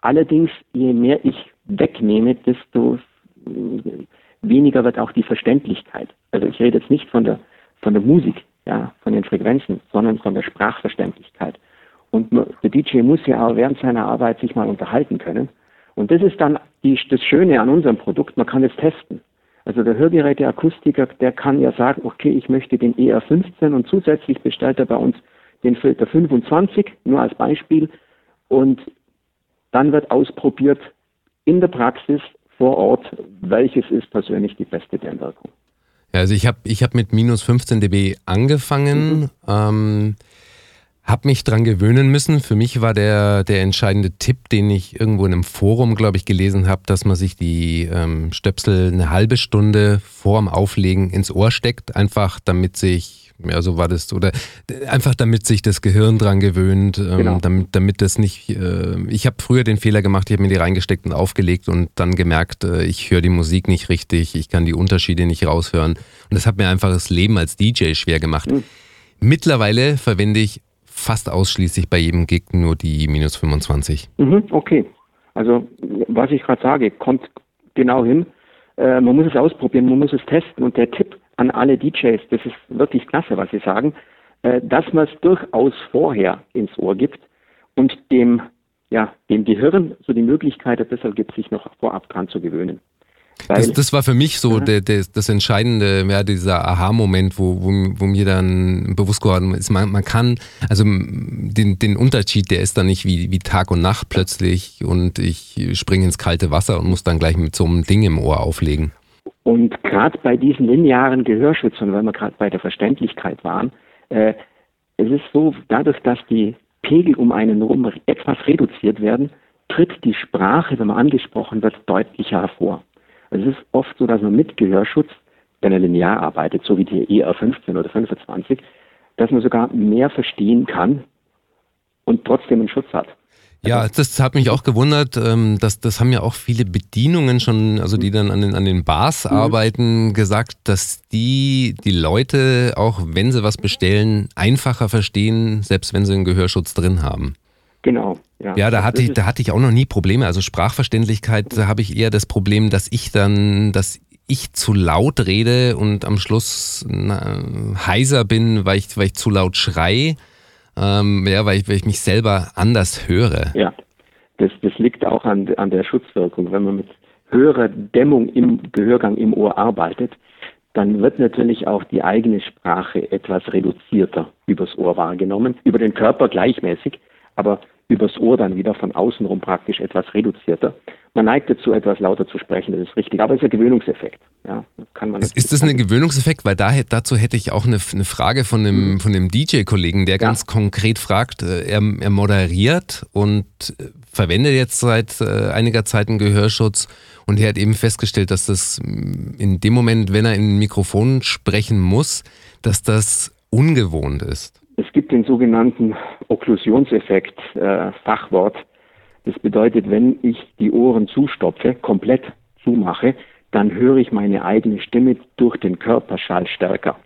Allerdings, je mehr ich wegnehme, desto weniger wird auch die Verständlichkeit. Also ich rede jetzt nicht von der, von der Musik, ja, von den Frequenzen, sondern von der Sprachverständlichkeit. Und der DJ muss ja auch während seiner Arbeit sich mal unterhalten können. Und das ist dann die, das Schöne an unserem Produkt, man kann es testen. Also der Hörgeräteakustiker, der kann ja sagen, okay, ich möchte den ER15 und zusätzlich bestellt er bei uns den Filter 25, nur als Beispiel. Und dann wird ausprobiert in der Praxis vor Ort, welches ist persönlich die beste Dämmwirkung. Ja, also ich habe ich hab mit minus 15 dB angefangen. Mhm. Ähm, habe mich dran gewöhnen müssen. Für mich war der, der entscheidende Tipp, den ich irgendwo in einem Forum, glaube ich, gelesen habe, dass man sich die ähm, Stöpsel eine halbe Stunde vorm Auflegen ins Ohr steckt, einfach damit sich, ja, so war das, oder einfach damit sich das Gehirn dran gewöhnt, ähm, genau. damit, damit das nicht, äh, ich habe früher den Fehler gemacht, ich habe mir die reingesteckt und aufgelegt und dann gemerkt, äh, ich höre die Musik nicht richtig, ich kann die Unterschiede nicht raushören und das hat mir einfach das Leben als DJ schwer gemacht. Mhm. Mittlerweile verwende ich fast ausschließlich bei jedem Gig nur die minus 25. Mhm, okay. Also, was ich gerade sage, kommt genau hin. Äh, man muss es ausprobieren, man muss es testen. Und der Tipp an alle DJs, das ist wirklich klasse, was Sie sagen, äh, dass man es durchaus vorher ins Ohr gibt und dem, ja, dem Gehirn so die Möglichkeit ein bisschen gibt, sich noch vorab dran zu gewöhnen. Das, das, war für mich so der, der, das Entscheidende, ja, dieser Aha-Moment, wo, wo, wo, mir dann bewusst geworden ist, man, man kann, also den, den Unterschied, der ist dann nicht wie, wie Tag und Nacht plötzlich und ich springe ins kalte Wasser und muss dann gleich mit so einem Ding im Ohr auflegen. Und gerade bei diesen linearen Gehörschützern, weil wir gerade bei der Verständlichkeit waren, äh, es ist so, dadurch, dass die Pegel um einen rum etwas reduziert werden, tritt die Sprache, wenn man angesprochen wird, deutlicher hervor. Es ist oft so, dass man mit Gehörschutz, wenn er linear arbeitet, so wie die ER15 oder 25, dass man sogar mehr verstehen kann und trotzdem einen Schutz hat. Ja, das hat mich auch gewundert. Ähm, dass, das haben ja auch viele Bedienungen schon, also die dann an den, an den Bars mhm. arbeiten, gesagt, dass die die Leute, auch wenn sie was bestellen, einfacher verstehen, selbst wenn sie einen Gehörschutz drin haben. Genau. Ja, ja da, hatte ich, da hatte ich auch noch nie Probleme. Also Sprachverständlichkeit, da habe ich eher das Problem, dass ich dann, dass ich zu laut rede und am Schluss na, heiser bin, weil ich, weil ich zu laut schrei, ähm, ja, weil ich, weil ich mich selber anders höre. Ja, das, das liegt auch an, an der Schutzwirkung. Wenn man mit höherer Dämmung im Gehörgang im Ohr arbeitet, dann wird natürlich auch die eigene Sprache etwas reduzierter übers Ohr wahrgenommen, über den Körper gleichmäßig, aber übers Ohr dann wieder von außenrum praktisch etwas reduzierter. Man neigt dazu, etwas lauter zu sprechen, das ist richtig. Aber es ist ein Gewöhnungseffekt. Ja, kann man ist, ist das ein Gewöhnungseffekt? Weil da, dazu hätte ich auch eine, eine Frage von dem, mhm. von dem DJ-Kollegen, der ganz ja. konkret fragt, äh, er, er moderiert und äh, verwendet jetzt seit äh, einiger Zeit einen Gehörschutz und er hat eben festgestellt, dass das mm, in dem Moment, wenn er in ein Mikrofon sprechen muss, dass das ungewohnt ist. Es gibt den sogenannten Okklusionseffekt, äh, Fachwort. Das bedeutet, wenn ich die Ohren zustopfe, komplett zumache, dann höre ich meine eigene Stimme durch den Körperschall stärker.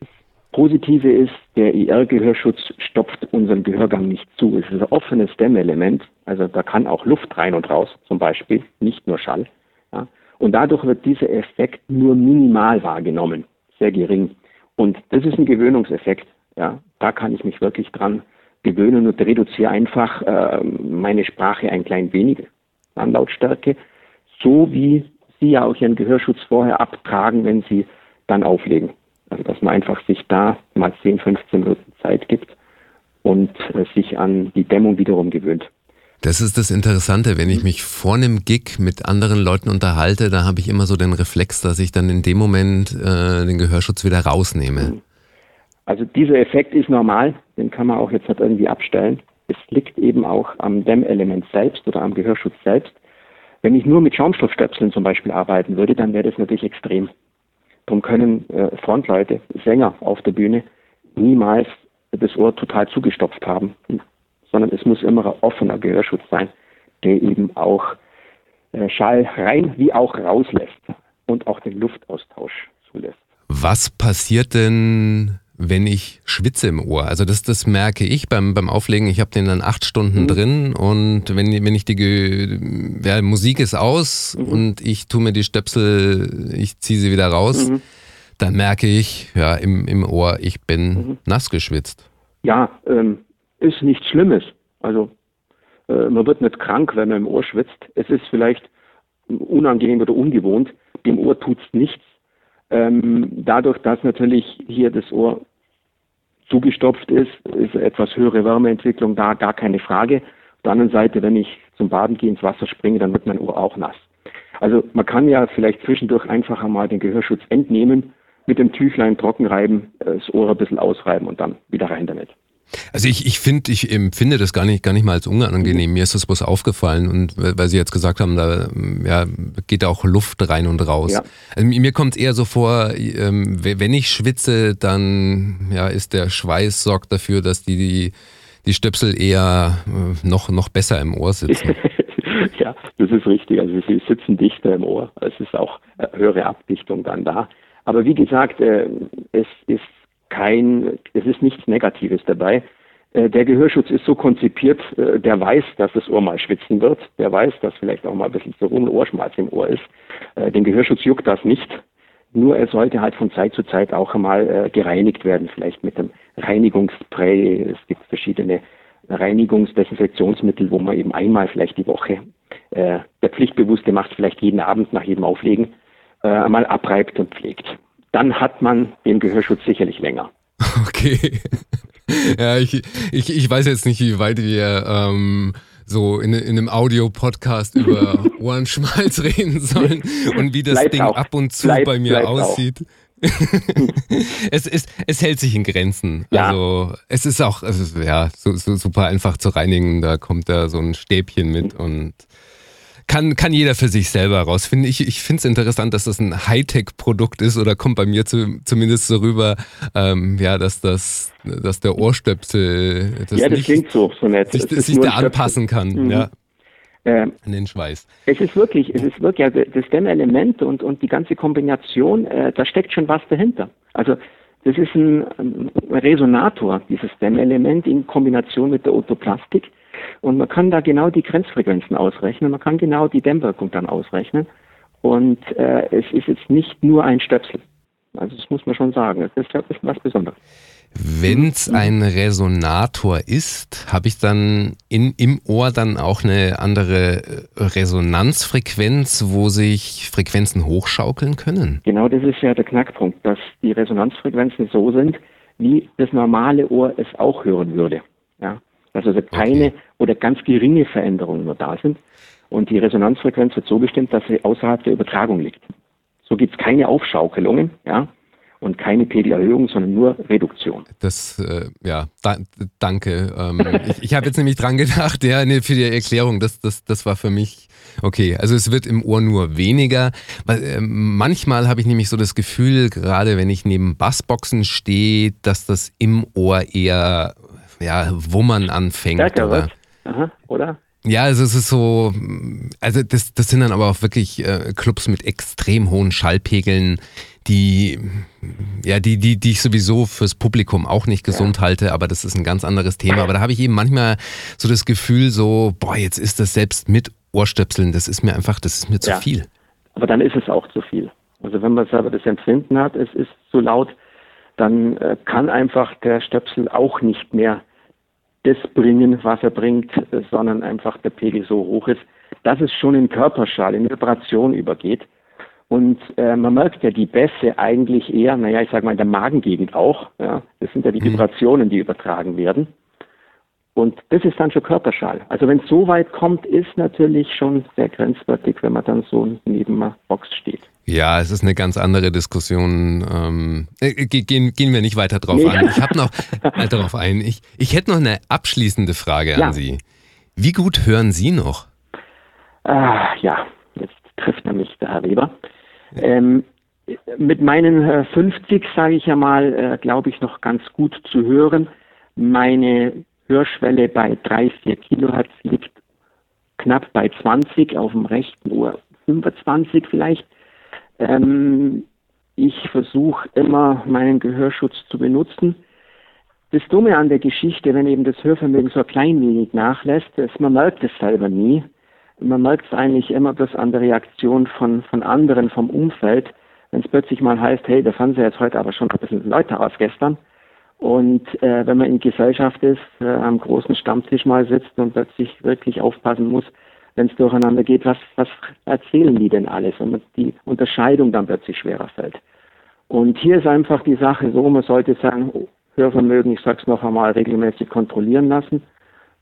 Das Positive ist, der IR-Gehörschutz stopft unseren Gehörgang nicht zu. Es ist ein offenes Dämmelement, also da kann auch Luft rein und raus, zum Beispiel, nicht nur Schall. Ja. Und dadurch wird dieser Effekt nur minimal wahrgenommen, sehr gering. Und das ist ein Gewöhnungseffekt. Ja, da kann ich mich wirklich dran gewöhnen und reduziere einfach äh, meine Sprache ein klein wenig an Lautstärke, so wie Sie ja auch Ihren Gehörschutz vorher abtragen, wenn Sie dann auflegen. Also dass man einfach sich da mal 10, 15 Minuten Zeit gibt und äh, sich an die Dämmung wiederum gewöhnt. Das ist das Interessante, wenn ich mich vor einem Gig mit anderen Leuten unterhalte, da habe ich immer so den Reflex, dass ich dann in dem Moment äh, den Gehörschutz wieder rausnehme. Also dieser Effekt ist normal, den kann man auch jetzt nicht irgendwie abstellen. Es liegt eben auch am Dämmelement selbst oder am Gehörschutz selbst. Wenn ich nur mit Schaumstoffstöpseln zum Beispiel arbeiten würde, dann wäre das natürlich extrem. Darum können äh, Frontleute, Sänger auf der Bühne niemals das Ohr total zugestopft haben, sondern es muss immer ein offener Gehörschutz sein, der eben auch äh, Schall rein wie auch rauslässt und auch den Luftaustausch zulässt. Was passiert denn, wenn ich schwitze im Ohr. Also das, das merke ich beim, beim Auflegen. Ich habe den dann acht Stunden mhm. drin und wenn, wenn ich die ja, Musik ist aus mhm. und ich tue mir die Stöpsel, ich ziehe sie wieder raus, mhm. dann merke ich ja im, im Ohr, ich bin mhm. nass geschwitzt. Ja, ähm, ist nichts Schlimmes. Also äh, man wird nicht krank, wenn man im Ohr schwitzt. Es ist vielleicht unangenehm oder ungewohnt. Dem Ohr tut es nichts ähm, dadurch, dass natürlich hier das Ohr zugestopft ist, ist etwas höhere Wärmeentwicklung da, gar keine Frage. Auf der anderen Seite, wenn ich zum Baden gehe, ins Wasser springe, dann wird mein Ohr auch nass. Also man kann ja vielleicht zwischendurch einfach einmal den Gehörschutz entnehmen, mit dem Tüchlein trocken reiben, das Ohr ein bisschen ausreiben und dann wieder rein damit. Also ich, ich finde, ich empfinde das gar nicht, gar nicht mal als unangenehm. Mir ist das bloß aufgefallen und weil Sie jetzt gesagt haben, da ja, geht auch Luft rein und raus. Ja. Also mir kommt es eher so vor, ähm, wenn ich schwitze, dann ja, ist der Schweiß sorgt dafür, dass die, die, die Stöpsel eher äh, noch, noch besser im Ohr sitzen. ja, das ist richtig. Also sie sitzen dichter im Ohr. Es ist auch äh, höhere Abdichtung dann da. Aber wie gesagt, äh, es ist kein, es ist nichts Negatives dabei. Äh, der Gehörschutz ist so konzipiert, äh, der weiß, dass das Ohr mal schwitzen wird, der weiß, dass vielleicht auch mal ein bisschen so rum Ohrschmalz im Ohr ist. Äh, den Gehörschutz juckt das nicht. Nur er sollte halt von Zeit zu Zeit auch einmal gereinigt werden, vielleicht mit einem Reinigungsspray. Es gibt verschiedene Reinigungsdesinfektionsmittel, wo man eben einmal vielleicht die Woche, der Pflichtbewusste macht vielleicht jeden Abend nach jedem Auflegen, einmal abreibt und pflegt dann hat man den Gehörschutz sicherlich länger. Okay. Ja, ich, ich, ich weiß jetzt nicht, wie weit wir ähm, so in, in einem Audio-Podcast über Ohrenschmalz reden sollen und wie das bleibt Ding auch. ab und zu bleibt, bei mir aussieht. es, ist, es hält sich in Grenzen. Ja. Also es ist auch also, ja, so, so super einfach zu reinigen. Da kommt da so ein Stäbchen mit und kann, kann jeder für sich selber rausfinden. Ich, ich finde es interessant, dass das ein Hightech-Produkt ist oder kommt bei mir zu, zumindest so rüber, ähm, ja, dass das, dass der Ohrstöpsel das ja, das nicht, klingt so, so nett. sich, sich da anpassen kann, mhm. ja. Ähm, an den Schweiß. Es ist wirklich, es ist wirklich, also das Dämmelement und, und die ganze Kombination, äh, da steckt schon was dahinter. Also das ist ein, ein Resonator, dieses Dämmelement in Kombination mit der Otoplastik. Und man kann da genau die Grenzfrequenzen ausrechnen, man kann genau die Dämmwirkung dann ausrechnen. Und äh, es ist jetzt nicht nur ein Stöpsel. Also das muss man schon sagen. Es ist ja was Besonderes. Wenn es ein Resonator ist, habe ich dann in, im Ohr dann auch eine andere äh, Resonanzfrequenz, wo sich Frequenzen hochschaukeln können? Genau, das ist ja der Knackpunkt, dass die Resonanzfrequenzen so sind, wie das normale Ohr es auch hören würde. Ja? Dass also keine oder ganz geringe Veränderungen nur da sind. Und die Resonanzfrequenz wird so bestimmt, dass sie außerhalb der Übertragung liegt. So gibt es keine Aufschaukelungen, ja, und keine Pegelerhöhung, sondern nur Reduktion. Das, äh, ja, da, danke. Ähm, ich ich habe jetzt nämlich dran gedacht, ja, nee, für die Erklärung, das, das, das war für mich okay. Also es wird im Ohr nur weniger. Weil, äh, manchmal habe ich nämlich so das Gefühl, gerade wenn ich neben Bassboxen stehe, dass das im Ohr eher ja, Wummern anfängt. Stärker oder? Aha, oder? Ja, also es ist so, also das, das sind dann aber auch wirklich äh, Clubs mit extrem hohen Schallpegeln, die, ja, die, die, die ich sowieso fürs Publikum auch nicht gesund ja. halte, aber das ist ein ganz anderes Thema. Aber da habe ich eben manchmal so das Gefühl, so, boah, jetzt ist das selbst mit Ohrstöpseln, das ist mir einfach, das ist mir zu ja. viel. Aber dann ist es auch zu viel. Also wenn man selber das Empfinden hat, es ist zu laut, dann äh, kann einfach der Stöpsel auch nicht mehr das bringen, was er bringt, sondern einfach der Pegel so hoch ist, dass es schon in Körperschall, in Vibration übergeht. Und äh, man merkt ja die Bässe eigentlich eher, naja, ich sage mal in der Magengegend auch. Ja, das sind ja die mhm. Vibrationen, die übertragen werden. Und das ist dann schon Körperschall. Also wenn es so weit kommt, ist natürlich schon sehr grenzwertig, wenn man dann so neben einer Box steht. Ja, es ist eine ganz andere Diskussion. Ähm, äh, gehen, gehen wir nicht weiter drauf nee. an. Ich habe noch äh, darauf ein. Ich, ich hätte noch eine abschließende Frage ja. an Sie. Wie gut hören Sie noch? Ah, ja, jetzt trifft nämlich der Herr Weber. Ähm, mit meinen 50, äh, sage ich ja mal, äh, glaube ich noch ganz gut zu hören. Meine Hörschwelle bei 3, 4 Kilohertz liegt knapp bei 20, auf dem rechten Ohr 25 vielleicht. Ähm, ich versuche immer meinen Gehörschutz zu benutzen. Das Dumme an der Geschichte, wenn eben das Hörvermögen so ein klein wenig nachlässt, ist, man merkt es selber nie. Man merkt es eigentlich immer bloß an der Reaktion von, von anderen, vom Umfeld. Wenn es plötzlich mal heißt, hey, der Fernseher ist heute aber schon ein bisschen lauter als gestern, und äh, wenn man in Gesellschaft ist, äh, am großen Stammtisch mal sitzt und plötzlich wirklich aufpassen muss, wenn es durcheinander geht, was, was erzählen die denn alles? Und die Unterscheidung dann plötzlich schwerer fällt. Und hier ist einfach die Sache so, man sollte sagen, Hörvermögen, ich sage es noch einmal, regelmäßig kontrollieren lassen.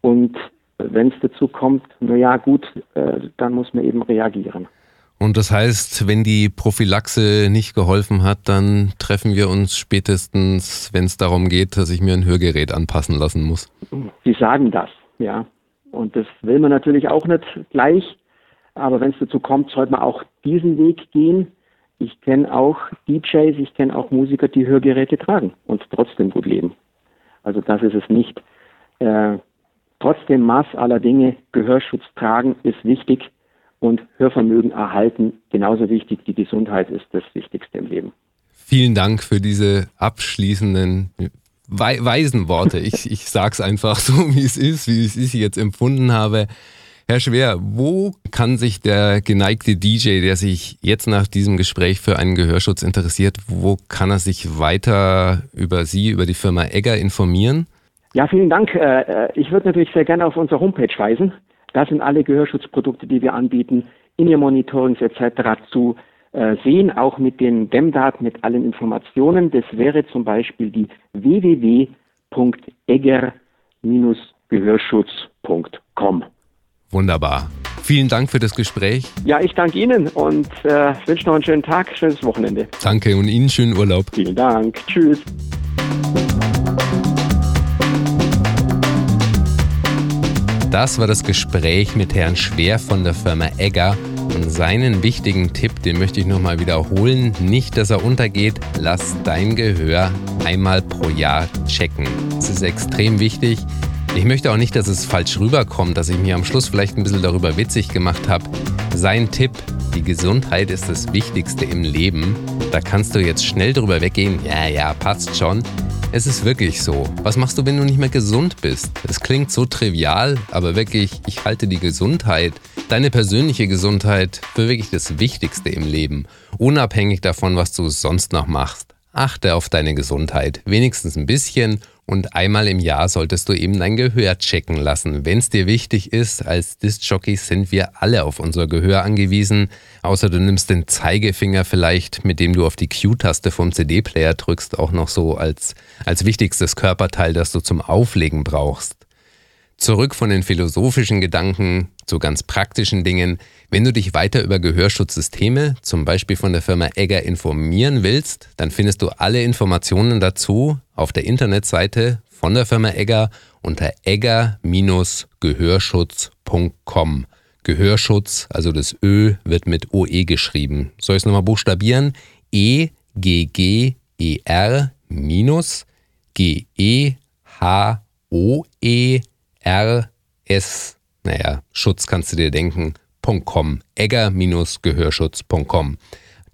Und wenn es dazu kommt, na ja, gut, äh, dann muss man eben reagieren. Und das heißt, wenn die Prophylaxe nicht geholfen hat, dann treffen wir uns spätestens, wenn es darum geht, dass ich mir ein Hörgerät anpassen lassen muss. Sie sagen das, ja. Und das will man natürlich auch nicht gleich. Aber wenn es dazu kommt, sollte man auch diesen Weg gehen. Ich kenne auch DJs, ich kenne auch Musiker, die Hörgeräte tragen und trotzdem gut leben. Also das ist es nicht. Äh, trotzdem Maß aller Dinge, Gehörschutz tragen ist wichtig und Hörvermögen erhalten genauso wichtig. Die Gesundheit ist das Wichtigste im Leben. Vielen Dank für diese abschließenden weisen Worte. Ich, ich sage es einfach so, wie es ist, wie ich es jetzt empfunden habe. Herr Schwer, wo kann sich der geneigte DJ, der sich jetzt nach diesem Gespräch für einen Gehörschutz interessiert, wo kann er sich weiter über Sie, über die Firma Egger informieren? Ja, vielen Dank. Äh, äh, ich würde natürlich sehr gerne auf unsere Homepage weisen. Da sind alle Gehörschutzprodukte, die wir anbieten, in ihr Monitorings etc. zu sehen, auch mit den DEM-Daten, mit allen Informationen. Das wäre zum Beispiel die www.egger-gehörschutz.com. Wunderbar. Vielen Dank für das Gespräch. Ja, ich danke Ihnen und äh, wünsche noch einen schönen Tag, schönes Wochenende. Danke und Ihnen schönen Urlaub. Vielen Dank. Tschüss. Das war das Gespräch mit Herrn Schwer von der Firma Egger. Seinen wichtigen Tipp, den möchte ich nochmal wiederholen. Nicht, dass er untergeht. Lass dein Gehör einmal pro Jahr checken. Das ist extrem wichtig. Ich möchte auch nicht, dass es falsch rüberkommt, dass ich mir am Schluss vielleicht ein bisschen darüber witzig gemacht habe. Sein Tipp, die Gesundheit ist das Wichtigste im Leben. Da kannst du jetzt schnell drüber weggehen. Ja, ja, passt schon. Es ist wirklich so. Was machst du, wenn du nicht mehr gesund bist? Es klingt so trivial, aber wirklich, ich halte die Gesundheit, deine persönliche Gesundheit für wirklich das Wichtigste im Leben. Unabhängig davon, was du sonst noch machst. Achte auf deine Gesundheit. Wenigstens ein bisschen und einmal im Jahr solltest du eben dein Gehör checken lassen. Wenn es dir wichtig ist, als Disc-Jockeys sind wir alle auf unser Gehör angewiesen. Außer du nimmst den Zeigefinger vielleicht, mit dem du auf die Q-Taste vom CD-Player drückst, auch noch so als, als wichtigstes Körperteil, das du zum Auflegen brauchst. Zurück von den philosophischen Gedanken zu ganz praktischen Dingen. Wenn du dich weiter über Gehörschutzsysteme, zum Beispiel von der Firma Egger, informieren willst, dann findest du alle Informationen dazu auf der Internetseite von der Firma Egger unter egger-gehörschutz.com. Gehörschutz, also das Ö wird mit OE geschrieben. Soll ich es nochmal buchstabieren? E G G E R minus G E H O E R S naja, Schutz kannst du dir denken, .com, egger-gehörschutz.com.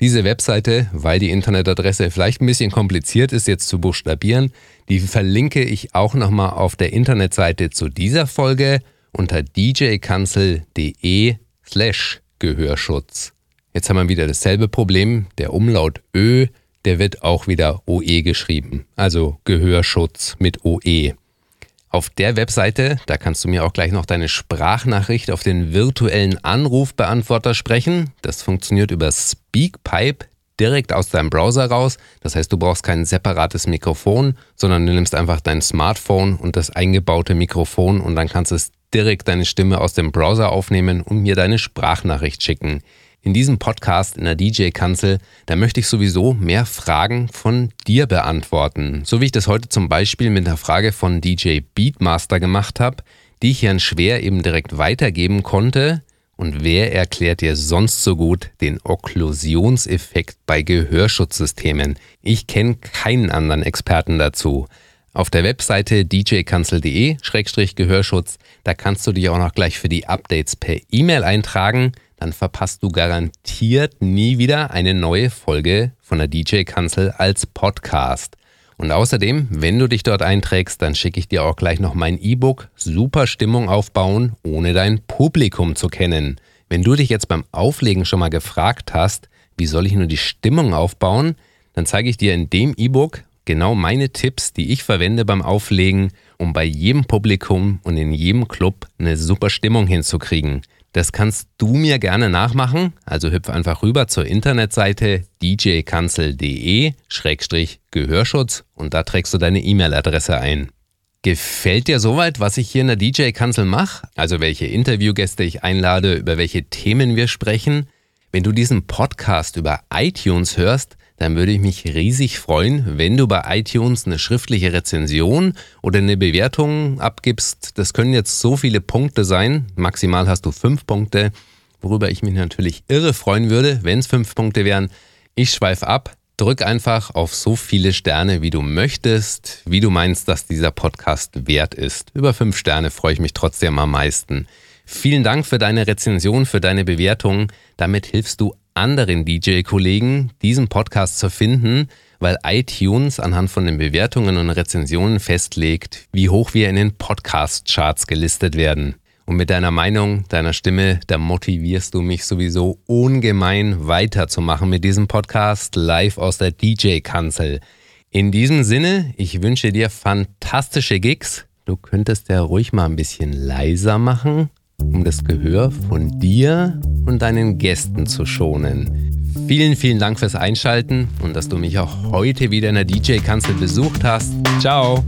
Diese Webseite, weil die Internetadresse vielleicht ein bisschen kompliziert ist, jetzt zu buchstabieren, die verlinke ich auch nochmal auf der Internetseite zu dieser Folge unter djkanzel.de slash Gehörschutz. Jetzt haben wir wieder dasselbe Problem. Der Umlaut Ö der wird auch wieder OE geschrieben, also Gehörschutz mit OE. Auf der Webseite, da kannst du mir auch gleich noch deine Sprachnachricht auf den virtuellen Anrufbeantworter sprechen. Das funktioniert über Speakpipe direkt aus deinem Browser raus. Das heißt, du brauchst kein separates Mikrofon, sondern du nimmst einfach dein Smartphone und das eingebaute Mikrofon und dann kannst du es direkt deine Stimme aus dem Browser aufnehmen und mir deine Sprachnachricht schicken. In diesem Podcast in der DJ-Kanzel, da möchte ich sowieso mehr Fragen von dir beantworten. So wie ich das heute zum Beispiel mit der Frage von DJ Beatmaster gemacht habe, die ich Herrn Schwer eben direkt weitergeben konnte. Und wer erklärt dir sonst so gut den Okklusionseffekt bei Gehörschutzsystemen? Ich kenne keinen anderen Experten dazu. Auf der Webseite djkanzel.de-gehörschutz, da kannst du dich auch noch gleich für die Updates per E-Mail eintragen dann verpasst du garantiert nie wieder eine neue Folge von der DJ-Kanzel als Podcast. Und außerdem, wenn du dich dort einträgst, dann schicke ich dir auch gleich noch mein E-Book Super Stimmung aufbauen, ohne dein Publikum zu kennen. Wenn du dich jetzt beim Auflegen schon mal gefragt hast, wie soll ich nur die Stimmung aufbauen, dann zeige ich dir in dem E-Book genau meine Tipps, die ich verwende beim Auflegen, um bei jedem Publikum und in jedem Club eine super Stimmung hinzukriegen. Das kannst du mir gerne nachmachen. Also hüpf einfach rüber zur Internetseite djkanzel.de-gehörschutz und da trägst du deine E-Mail-Adresse ein. Gefällt dir soweit, was ich hier in der DJ-Kanzel mache? Also welche Interviewgäste ich einlade, über welche Themen wir sprechen? Wenn du diesen Podcast über iTunes hörst, dann würde ich mich riesig freuen, wenn du bei iTunes eine schriftliche Rezension oder eine Bewertung abgibst. Das können jetzt so viele Punkte sein. Maximal hast du fünf Punkte, worüber ich mich natürlich irre freuen würde, wenn es fünf Punkte wären. Ich schweife ab. Drück einfach auf so viele Sterne, wie du möchtest, wie du meinst, dass dieser Podcast wert ist. Über fünf Sterne freue ich mich trotzdem am meisten. Vielen Dank für deine Rezension, für deine Bewertung. Damit hilfst du anderen DJ-Kollegen, diesen Podcast zu finden, weil iTunes anhand von den Bewertungen und Rezensionen festlegt, wie hoch wir in den Podcast-Charts gelistet werden. Und mit deiner Meinung, deiner Stimme, da motivierst du mich sowieso ungemein weiterzumachen mit diesem Podcast live aus der DJ-Kanzel. In diesem Sinne, ich wünsche dir fantastische Gigs. Du könntest ja ruhig mal ein bisschen leiser machen um das Gehör von dir und deinen Gästen zu schonen. Vielen, vielen Dank fürs Einschalten und dass du mich auch heute wieder in der DJ-Kanzel besucht hast. Ciao!